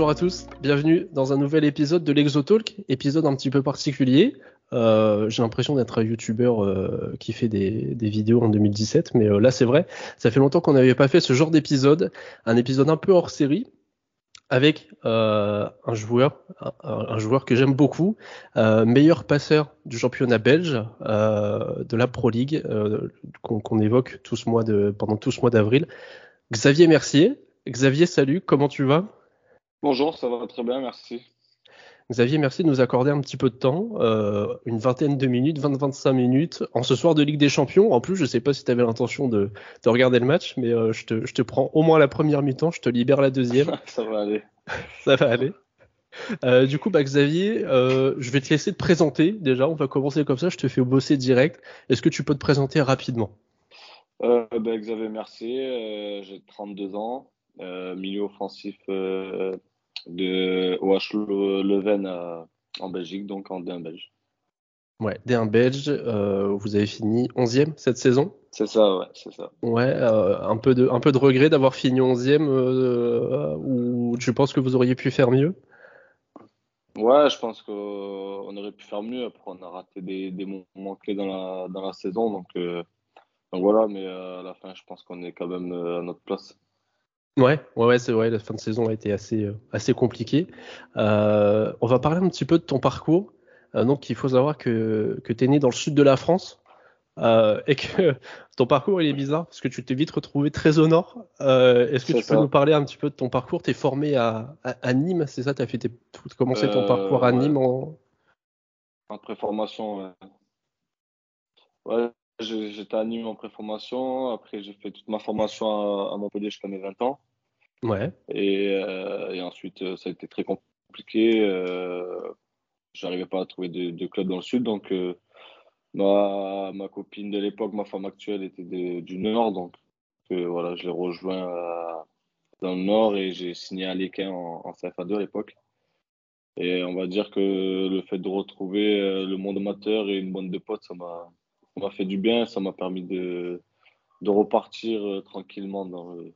Bonjour à tous, bienvenue dans un nouvel épisode de l'Exotalk, épisode un petit peu particulier. Euh, j'ai l'impression d'être un youtubeur euh, qui fait des, vidéos en 2017, mais euh, là c'est vrai, ça fait longtemps qu'on n'avait pas fait ce genre d'épisode, un épisode un peu hors série, avec un joueur, un, joueur que j'aime beaucoup, meilleur passeur du championnat belge de la Pro League, qu'on évoque tout ce mois de, pendant tout ce mois d'avril. Xavier Mercier. Xavier, salut, comment tu vas? Bonjour, ça va très bien, merci. Xavier, merci de nous accorder un petit peu de temps, euh, une vingtaine de minutes, 20-25 minutes, en ce soir de Ligue des Champions. En plus, je ne sais pas si tu avais l'intention de, regarder le match, mais euh, je, te, prends au moins la première mi-temps, je te libère la deuxième. ça va aller. ça va aller. Euh, du coup, bah, Xavier, je vais te laisser te présenter déjà. On va commencer comme ça, je te fais bosser direct. Est-ce que tu peux te présenter rapidement? Bah, Xavier, merci. J'ai 32 ans, milieu offensif de OH Leuven en Belgique, donc en D1 belge. Ouais, D1 belge, euh, vous avez fini 11e cette saison? C'est ça, ouais, c'est ça. Ouais, euh, un, peu de, un peu de regret d'avoir fini 11e euh, ou tu penses que vous auriez pu faire mieux? Ouais, je pense qu'on aurait pu faire mieux. Après, on a raté des, des moments clés dans la, dans la saison, donc, donc voilà, mais à la fin, je pense qu'on est quand même à notre place. Ouais, ouais, ouais c'est vrai, la fin de saison a été assez, euh, assez compliquée. Euh, on va parler un petit peu de ton parcours. Euh, donc, il faut savoir que, que tu es né dans le sud de la France et que ton parcours il est bizarre parce que tu t'es vite retrouvé très au nord. Est-ce que tu peux nous parler un petit peu de ton parcours? Tu es formé à, à, Nîmes, c'est ça? Tu as fait commencé ton parcours à Nîmes en. En préformation, ouais. J'étais à Nîmes en préformation. Après, j'ai fait toute ma formation à, Montpellier jusqu'à mes 20 ans. Ouais. Et, euh, ensuite, euh, ça a été très compliqué. Euh, J'arrivais pas à trouver de, club dans le sud. Donc, ma, ma copine de l'époque, ma femme actuelle, était du Nord. Donc, voilà, je l'ai rejoint dans le Nord et j'ai signé à l'Équin en, en CFA2 à l'époque. Et on va dire que le fait de retrouver le monde amateur et une bande de potes, ça m'a fait du bien, ça m'a permis de, de repartir tranquillement dans le,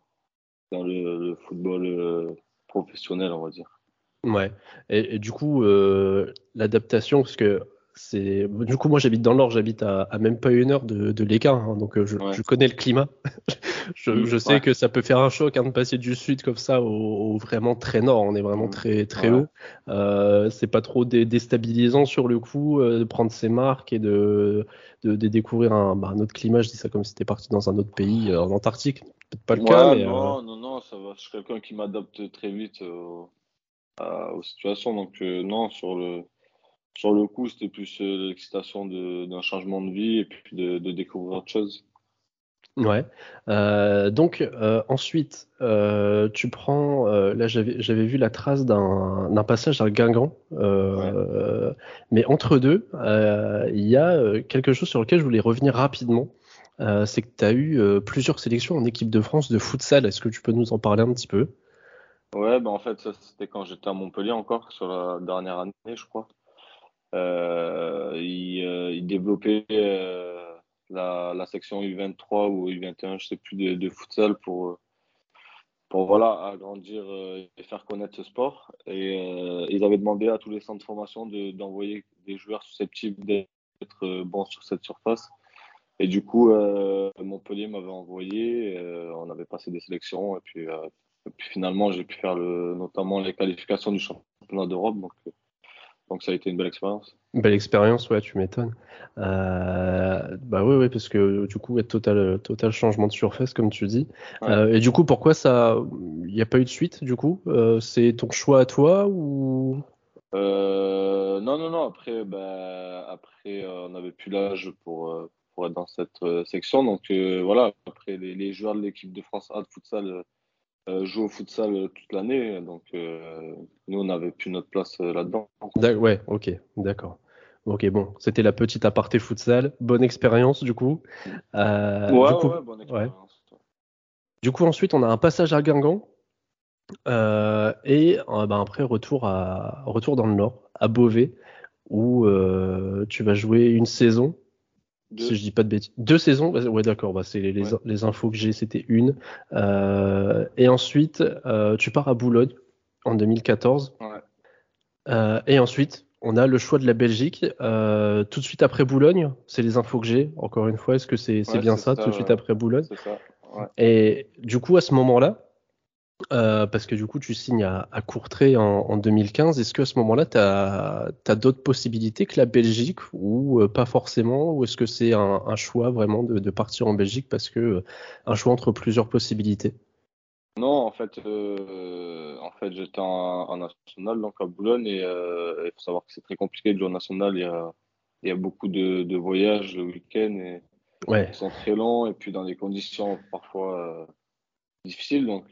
le, football euh, professionnel, on va dire. Ouais. Et, du coup, euh, l'adaptation, parce que c'est du coup moi j'habite dans le nord, j'habite à, même pas une heure de, de l'écart, hein, donc je, je, connais le climat. je, je, sais que ça peut faire un choc hein, de passer du sud comme ça au, vraiment très nord. On est vraiment mm. très très haut. Euh, c'est pas trop déstabilisant sur le coup euh, de prendre ses marques et de, de, découvrir un, bah, un, autre climat. Je dis ça comme si c'était parti dans un autre pays, euh, en Antarctique. Peut-être pas le cas. Mais, non, non, non, ça va. Je suis quelqu'un qui m'adapte très vite aux situations. Donc non, sur le sur le coup, c'était plus l'excitation d'un changement de vie et puis de, de découvrir autre chose. Ouais. Euh, donc euh, ensuite, euh, tu prends. là, j'avais vu la trace d'un passage à Guingamp. Mais entre deux, il y a quelque chose sur lequel je voulais revenir rapidement. C'est que tu as eu plusieurs sélections en équipe de France de futsal. Est-ce que tu peux nous en parler un petit peu? Ouais, bah en fait, ça c'était quand j'étais à Montpellier encore, sur la dernière année, je crois. Il, il, développait la, section U23 ou U21, je sais plus, de, de futsal pour, pour voilà, agrandir euh, et faire connaître ce sport. Et euh, ils avaient demandé à tous les centres de formation d'envoyer des joueurs susceptibles d'être euh, bons sur cette surface. Et du coup, Montpellier m'avait envoyé, on avait passé des sélections, et puis, finalement, j'ai pu faire notamment les qualifications du championnat d'Europe. Donc ça a été une belle expérience. Belle expérience, ouais, tu m'étonnes. Euh, bah oui, oui, parce que du coup, total, total changement de surface, comme tu dis. Euh, et du coup, pourquoi ça, il n'y a pas eu de suite, du coup? Euh, C'est ton choix à toi ou? Non, non, non. Après, bah, après, on n'avait plus l'âge pour, pour être dans cette section, donc voilà. Après, les, les joueurs de l'équipe de France A de futsal euh, joue au futsal euh, toute l'année, donc euh, nous on n'avait plus notre place là-dedans. Ouais, ok, d'accord. Ok, bon, c'était la petite aparté futsal. Bonne expérience du coup. ouais, du coup, ouais, bonne expérience. Du coup, ensuite, on a un passage à Guingamp. et ben, après, retour, à, retour dans le Nord, à Beauvais, où tu vas jouer une saison si je dis pas de bêtises. Deux saisons Ouais, d'accord. Bah, c'est les, les, infos que j'ai, c'était une. Euh, et ensuite, euh, tu pars à Boulogne, en 2014. Ouais. Euh, et ensuite, on a le choix de la Belgique. Euh, tout de suite après Boulogne, c'est les infos que j'ai. Encore une fois, est-ce que c'est Ouais, bien ça, ça, tout de suite après Boulogne? C'est ça. Ouais. Et du coup, à ce moment-là, euh, parce que du coup, tu signes à, à Courtrai en, en 2015, est-ce qu'à ce moment-là, tu as, d'autres possibilités que la Belgique ou euh, pas forcément? Ou est-ce que c'est un, un choix vraiment de, de partir en Belgique parce que euh, un choix entre plusieurs possibilités? Non, en fait, en fait, j'étais en, en national, donc à Boulogne, et il faut savoir que c'est très compliqué de jouer en national. Il y a, il y a beaucoup de, de voyages le week-end et Ouais, qui sont très longs, et puis dans des conditions parfois difficiles. Donc,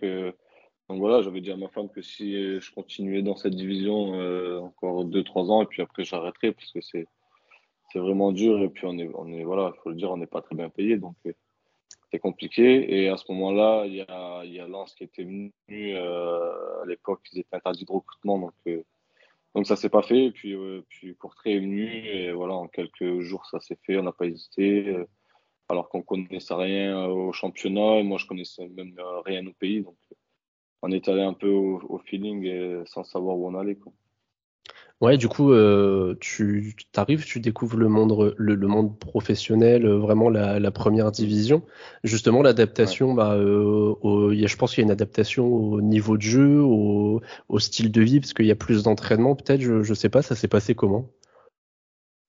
donc voilà, j'avais dit à ma femme que si je continuais dans cette division euh, encore 2-3 ans, et puis après j'arrêterais parce que c'est c'est vraiment dur, et puis on est, on est voilà, il faut le dire, on n'est pas très bien payé, donc euh, c'est compliqué. Et à ce moment-là, il y a, y a Lens qui était venu euh, à l'époque, ils étaient interdits de recrutement, donc euh, donc ça s'est pas fait. Et puis puis Courtrai est venu et voilà, en quelques jours ça s'est fait. On n'a pas hésité, alors qu'on connaissait rien au championnat et moi je connaissais même rien au pays, donc on est allé un peu au, au feeling et sans savoir où on allait quoi. ouais. Du coup, euh, tu arrives, tu découvres le monde, le, le monde professionnel, euh, vraiment la, la première division. Justement, l'adaptation, bah, euh, au- il y a- je pense qu'il y a une adaptation au niveau de jeu, au, au style de vie, parce qu'il y a plus d'entraînement. Peut-être, je, je sais pas, ça s'est passé comment?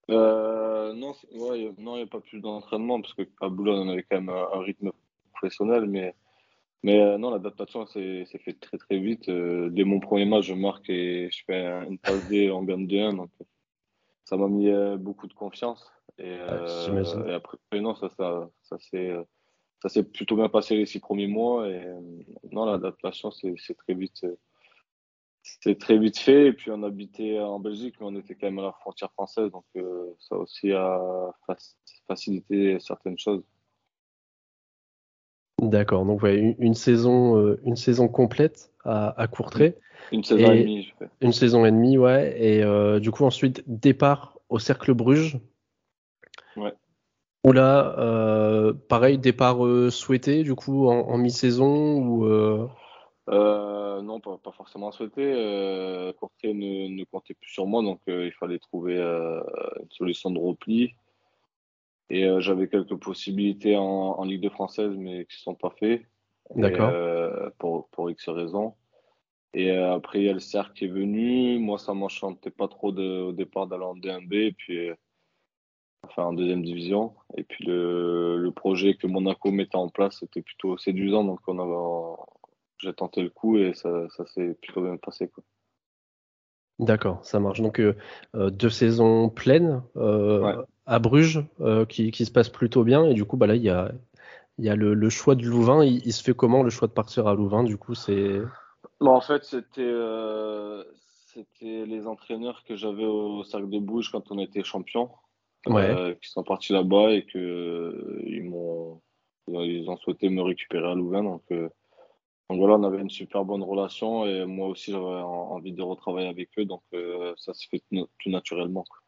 Euh, non, c'est- ouais, a- il n'y a pas plus d'entraînement parce qu'à Boulogne, on avait quand même un, un rythme professionnel. Mais, mais euh, non, l'adaptation s'est fait très très vite. Euh, dès mon premier match, je marque et je fais un- une passe D en gagne 2-1. Donc, ça m'a mis euh, beaucoup de confiance. Et, euh, et après, non, ça, ça, ça s'est ça s'est plutôt bien passé les six premiers mois. Et euh, non, l'adaptation, c'est très vite. euh, c'est très vite fait, et puis on habitait en Belgique, mais on était quand même à la frontière française, donc euh, ça aussi a fac- facilité certaines choses. D'accord. Donc, ouais, une, une saison, euh, une saison complète à, à Courtrai, Une saison Et- et demie, je fais. une saison et demie, ouais. Et euh, du coup, ensuite, départ au Cercle Bruges. Ouais. Où là, euh, pareil, départ euh, souhaité, du coup, en, en mi-saison ou non, pas, pas forcément souhaité. Courtrai ne, ne comptait plus sur moi, donc il fallait trouver une solution de repli. Et euh, j'avais quelques possibilités en, en Ligue 2 française, mais qui ne sont pas faites. D'accord. euh, pour, pour X raisons. Et euh, après, il y a le CERF qui est venu. Moi, ça m'enchantait pas trop de, au départ d'aller en D1B, et puis enfin en deuxième division. Et puis le, le projet que Monaco mettait en place, c'était plutôt séduisant, donc on avait, j'ai tenté le coup et ça, ça s'est plutôt bien passé. Quoi. D'accord, ça marche. Donc euh, deux saisons pleines euh, Ouais. À Bruges euh, qui, qui se passent plutôt bien. Et du coup, bah là, il y a, y a le, le choix de Louvain. Il, il se fait comment le choix de partir à Louvain? Du coup, c'est Bon, en fait, c'était euh, c'était les entraîneurs que j'avais au Cercle de Bruges quand on était champion, ouais, euh, qui sont partis là-bas et que euh, ils m'ont ils ont souhaité me récupérer à Louvain. Donc, euh, donc voilà, on avait une super bonne relation et moi aussi j'avais en- envie de retravailler avec eux, donc ça se fait tout, tout naturellement. quoi.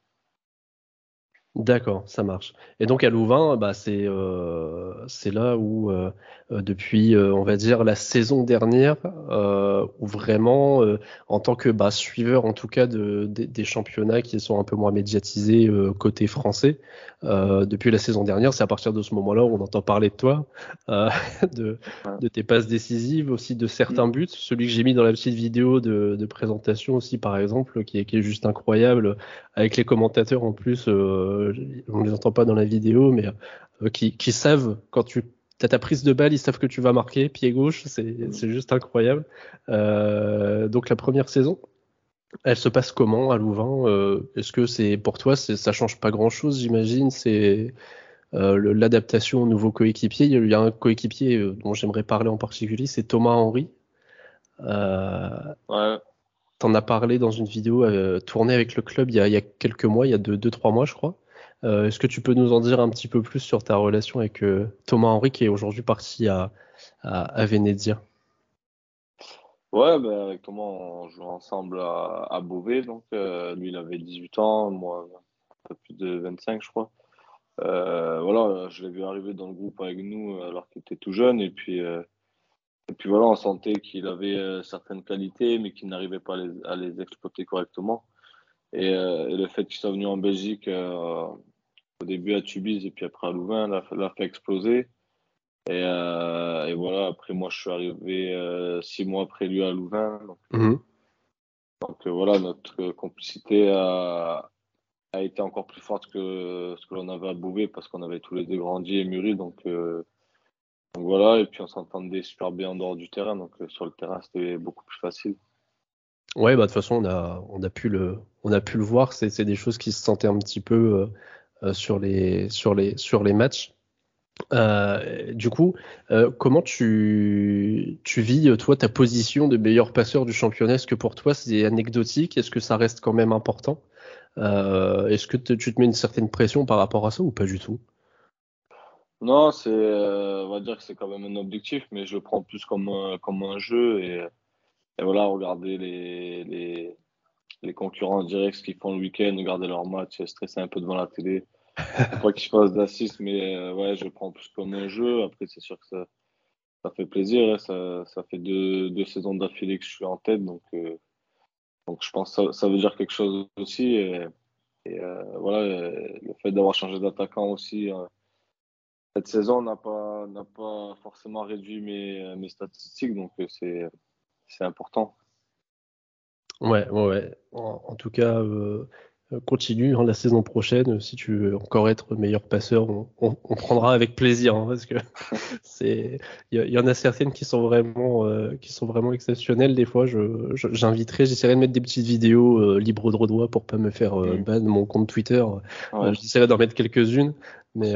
D'accord, ça marche. Et donc à Louvain, bah c'est euh, là où euh, euh, depuis, euh, on va dire la saison dernière, euh, où vraiment, euh, en tant que bah, suiveur en tout cas de, des- des championnats qui sont un peu moins médiatisés euh, côté français, euh, depuis la saison dernière, c'est à partir de ce moment-là où on entend parler de toi, euh, de, de tes passes décisives, aussi de certains buts. Celui que j'ai mis dans la petite vidéo de, de présentation aussi, par exemple, qui est, qui est juste incroyable, avec les commentateurs en plus, euh, on les entend pas dans la vidéo, mais euh, qui, qui savent quand tu as ta prise de balle, ils savent que tu vas marquer, pied gauche, c'est c'est juste incroyable. Euh, donc la première saison, elle se passe comment à Louvain Euh, Est-ce que c'est pour toi, ça change pas grand-chose, j'imagine C'est euh, l'adaptation au nouveau coéquipier. Il y a- un coéquipier euh, dont j'aimerais parler en particulier, c'est Thomas Henry. Euh, Ouais, T'en as parlé dans une vidéo euh, tournée avec le club il y a, il y a quelques mois, il y a deux, deux trois mois, je crois. Euh, Est-ce que tu peux nous en dire un petit peu plus sur ta relation avec euh, Thomas Henry qui est aujourd'hui parti à, à, à Venezia? Ouais ben, avec Thomas, on joue ensemble à, à Beauvais, donc euh, lui il avait 18 ans, moi un peu plus de 25, je crois. Voilà, je l'ai vu arriver dans le groupe avec nous alors qu'il était tout jeune et puis et puis voilà, on sentait qu'il avait certaines qualités, mais qu'il n'arrivait pas à les, exploiter correctement. Et, le fait qu'il soit venu en Belgique au début à Tubize et puis après à Louvain l'a fait exploser. Et, et, voilà, après moi je suis arrivé six mois après lui à Louvain. Donc, mhm. donc voilà, notre complicité a, a été encore plus forte que ce que l'on avait à Bouvet parce qu'on avait tous les deux grandi et mûri. Donc, euh, donc voilà, et puis on s'entendait super bien en dehors du terrain. Donc euh, sur le terrain, c'était beaucoup plus facile. Ouais, bah de toute façon, on a, on a pu le, on a pu le voir. C'est des choses qui se sentaient un petit peu euh, sur les, sur les, matchs. du coup, comment tu, vis, toi, ta position de meilleur passeur du championnat? Est-ce que pour toi, c'est anecdotique? Est-ce que ça reste quand même important? Euh, est-ce que tu te mets une certaine pression par rapport à ça ou pas du tout? Non, euh, on va dire que c'est quand même un objectif, mais je le prends plus comme un, jeu et, voilà, regarder les, les concurrents directs, qu'ils font le week-end, regarder leurs matchs, stresser un peu devant la télé. Pas qu'ils fassent d'assist, mais euh, ouais, je prends plus comme un jeu. Après, c'est sûr que ça, ça fait plaisir. Hein. Ça, ça fait deux, deux saisons d'affilée que je suis en tête, donc donc je pense que ça, veut dire quelque chose aussi. Et, euh, voilà, le fait d'avoir changé d'attaquant aussi euh, cette saison n'a pas, pas forcément réduit mes, mes statistiques, donc euh, c'est, c'est important. Ouais, ouais, ouais. En, tout cas, euh, continue hein, la saison prochaine. Si tu veux encore être meilleur passeur, on, prendra avec plaisir hein, parce que c'est il y, en a certaines qui sont vraiment euh, qui sont vraiment exceptionnelles. Des fois, je, j'inviterai, j'essaierai de mettre des petites vidéos euh, libres de droit pour pas me faire mm. ban mon compte Twitter. j'essaierai d'en mettre quelques-unes, mais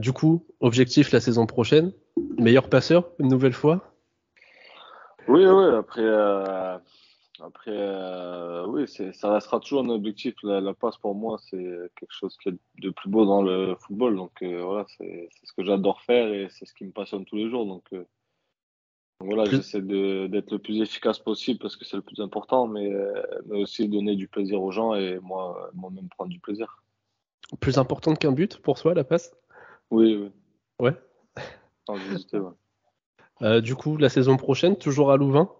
du coup, objectif la saison prochaine, meilleur passeur une nouvelle fois? Oui, oui. Après. Après, euh, oui, ça restera toujours un objectif. La, passe, pour moi, c'est quelque chose qui est de plus beau dans le football. Donc, euh, voilà, c'est ce que j'adore faire et c'est ce qui me passionne tous les jours. Donc, euh, voilà, j'essaie d'être le plus efficace possible parce que c'est le plus important, mais, mais, aussi donner du plaisir aux gens et moi, moi-même prendre du plaisir. Plus important qu'un but pour soi, la passe? Oui, oui. Ouais. ouais. du coup, la saison prochaine, toujours à Louvain?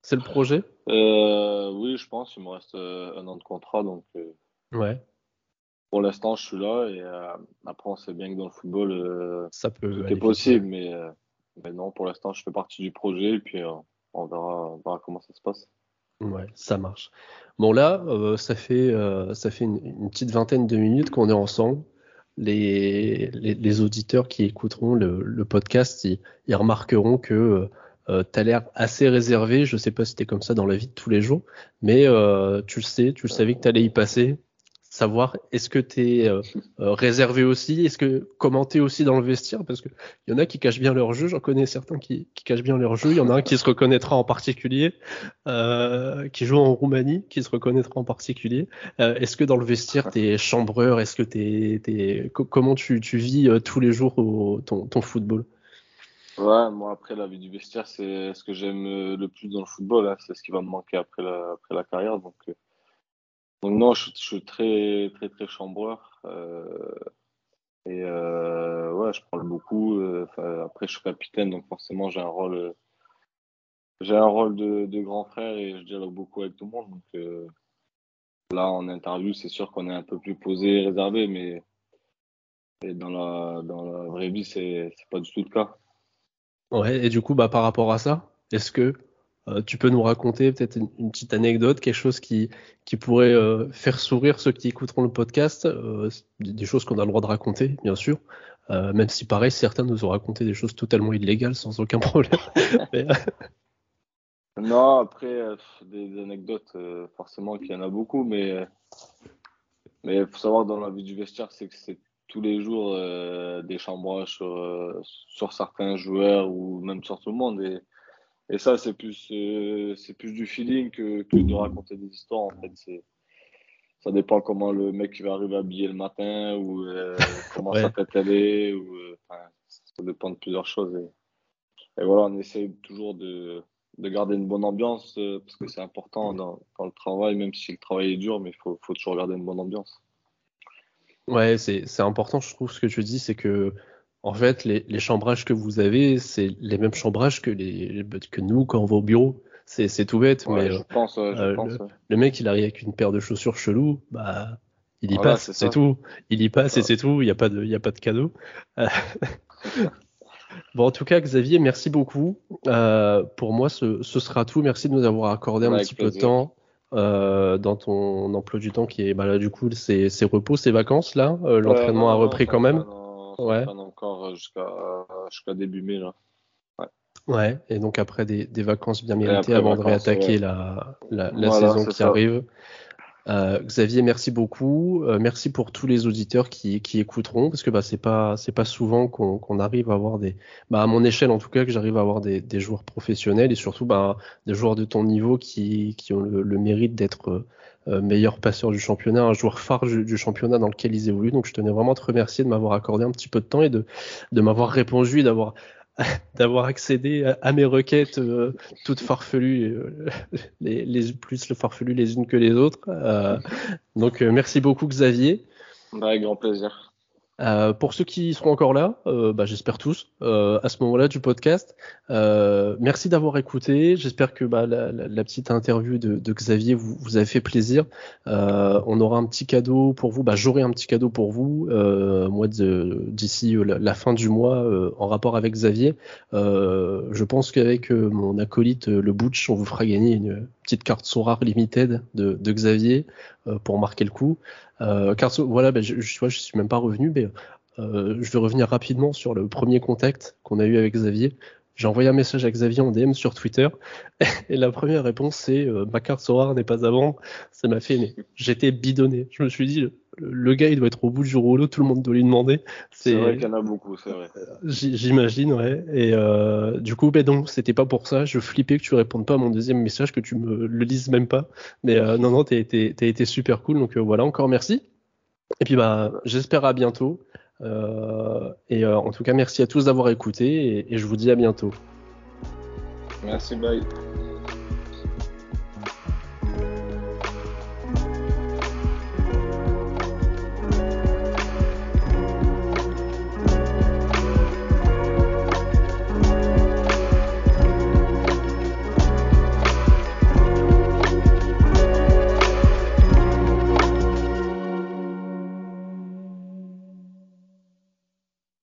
C'est le projet? Euh, Oui, je pense. Il me reste euh, un an de contrat. Donc, euh, ouais. Pour l'instant, je suis là. Et après, on sait bien que dans le football, ça peut tout est possible. Mais, mais, non, pour l'instant, je fais partie du projet. Et puis, on verra, comment ça se passe. Ouais, ça marche. Bon, là, ça fait, ça fait une, petite vingtaine de minutes qu'on est ensemble. Les, les, auditeurs qui écouteront le, podcast, ils, remarqueront que euh, tu as l'air assez réservé. Je sais pas si t'es comme ça dans la vie de tous les jours, mais euh, tu le sais, tu le savais que tu allais y passer. Savoir, est-ce que tu es euh, euh, réservé aussi? Est-ce que commenter aussi dans le vestiaire? Parce qu'il y en a qui cachent bien leur jeu. J'en connais certains qui, qui, cachent bien leur jeu. Il y en a un qui se reconnaîtra en particulier, euh, qui joue en Roumanie, qui se reconnaîtra en particulier. est-ce que dans le vestiaire, tu es chambreur? Est-ce que t'es, t'es, comment tu, tu vis tous les jours au, ton, ton football? Ouais, moi après la vie du vestiaire, c'est ce que j'aime euh, le plus dans le football. Hein. C'est ce qui va me manquer après la, après la carrière. Donc, euh, donc non, je, suis très très très chambreur. Euh, et ouais, je parle beaucoup. Après, je suis capitaine, donc forcément j'ai un rôle j'ai un rôle de, de, grand frère et je dialogue beaucoup avec tout le monde. Donc là, en interview, c'est sûr qu'on est un peu plus posé, réservé, mais dans la dans la vraie vie, c'est pas du tout le cas. Ouais, et du coup, bah, par rapport à ça, est-ce que euh, tu peux nous raconter peut-être une, petite anecdote, quelque chose qui, pourrait euh, faire sourire ceux qui écouteront le podcast, euh, des choses qu'on a le droit de raconter, bien sûr, même si pareil, certains nous ont raconté des choses totalement illégales sans aucun problème. Non, après, des, anecdotes, forcément qu'il y en a beaucoup, mais mais il faut savoir dans la vie du vestiaire, c'est que c'est tous les jours euh, des chambrages sur, euh, sur certains joueurs ou même sur tout le monde. Et, et ça, c'est plus, euh, c'est plus du feeling que, que, de raconter des histoires. En fait, c'est, ça dépend comment le mec va arriver habillé le matin ou comment sa tête elle est. Ou, ça dépend de plusieurs choses. Et, et, voilà, on essaie toujours de, de garder une bonne ambiance parce que c'est important dans, dans, le travail, même si le travail est dur, mais il faut, faut toujours garder une bonne ambiance. Ouais, c'est important, je trouve, ce que tu dis, c'est que en fait, les, les, chambrages que vous avez, c'est les mêmes chambrages que, les, que nous quand on va au bureau. C'est tout bête, mais je pense, je pense, le, le, mec, il arrive avec une paire de chaussures chelou, bah, il y passe, c'est tout. Il y passe et c'est tout. Il n'y a pas de, il y a pas de cadeau. bon, en tout cas, Xavier, merci beaucoup. Euh, pour moi, ce, ce, sera tout. Merci de nous avoir accordé un petit peu de temps. Euh, dans ton emploi du temps qui est bah là du coup c'est repos c'est vacances là euh, l'entraînement a repris quand même ouais. encore jusqu'à début mai là. Ouais. ouais et donc après des, des vacances bien méritées avant de réattaquer la, la, la saison qui arrive euh, Xavier, merci beaucoup. Euh, merci pour tous les auditeurs qui, qui écouteront, parce que bah, c'est pas c'est pas souvent qu'on arrive à avoir des, bah, à mon échelle en tout cas, que j'arrive à avoir des, des, joueurs professionnels et surtout bah, des joueurs de ton niveau qui, qui ont le, le mérite d'être euh, meilleur passeur du championnat, un joueur phare du, du, championnat dans lequel ils évoluent. Donc je tenais vraiment à te remercier de m'avoir accordé un petit peu de temps et de, de m'avoir répondu et d'avoir d'avoir accédé à, mes requêtes euh, toutes farfelues, euh, les, les, plus le farfelu les unes que les autres. Euh, donc merci beaucoup Xavier. Avec grand plaisir. Euh, pour ceux qui seront encore là, euh, bah, j'espère tous, euh, à ce moment-là du podcast, euh, merci d'avoir écouté. J'espère que bah, la, la, la, petite interview de, de Xavier vous, vous, a fait plaisir. Euh, on aura un petit cadeau pour vous. Bah, J'aurai un petit cadeau pour vous, moi d'ici la, la, fin du mois, en rapport avec Xavier. je pense qu'avec mon acolyte le Butch, on vous fera gagner une petite carte Sorar limited de, Xavier pour marquer le coup. Euh, voilà, ben, je, je, je suis même pas revenu, mais euh, je vais revenir rapidement sur le premier contact qu'on a eu avec Xavier. J'ai envoyé un message à Xavier en DM sur Twitter et la première réponse c'est euh, ma carte Sorar n'est pas à. Ça m'a fait j'étais bidonné. Je me suis dit le, gars il doit être au bout du rouleau, tout le monde doit lui demander. C'est vrai qu'il y en a beaucoup, c'est vrai. J'imagine, ouais. Et euh, du coup, ben donc c'était pas pour ça. Je flippais que tu répondes pas à mon deuxième message, que tu me le lises même pas. Mais euh, non, non, t'as été, été super cool. Donc euh, voilà, encore merci. Et puis bah j'espère à bientôt. Euh, et euh, en tout cas, merci à tous d'avoir écouté et, et je vous dis à bientôt. Merci, bye.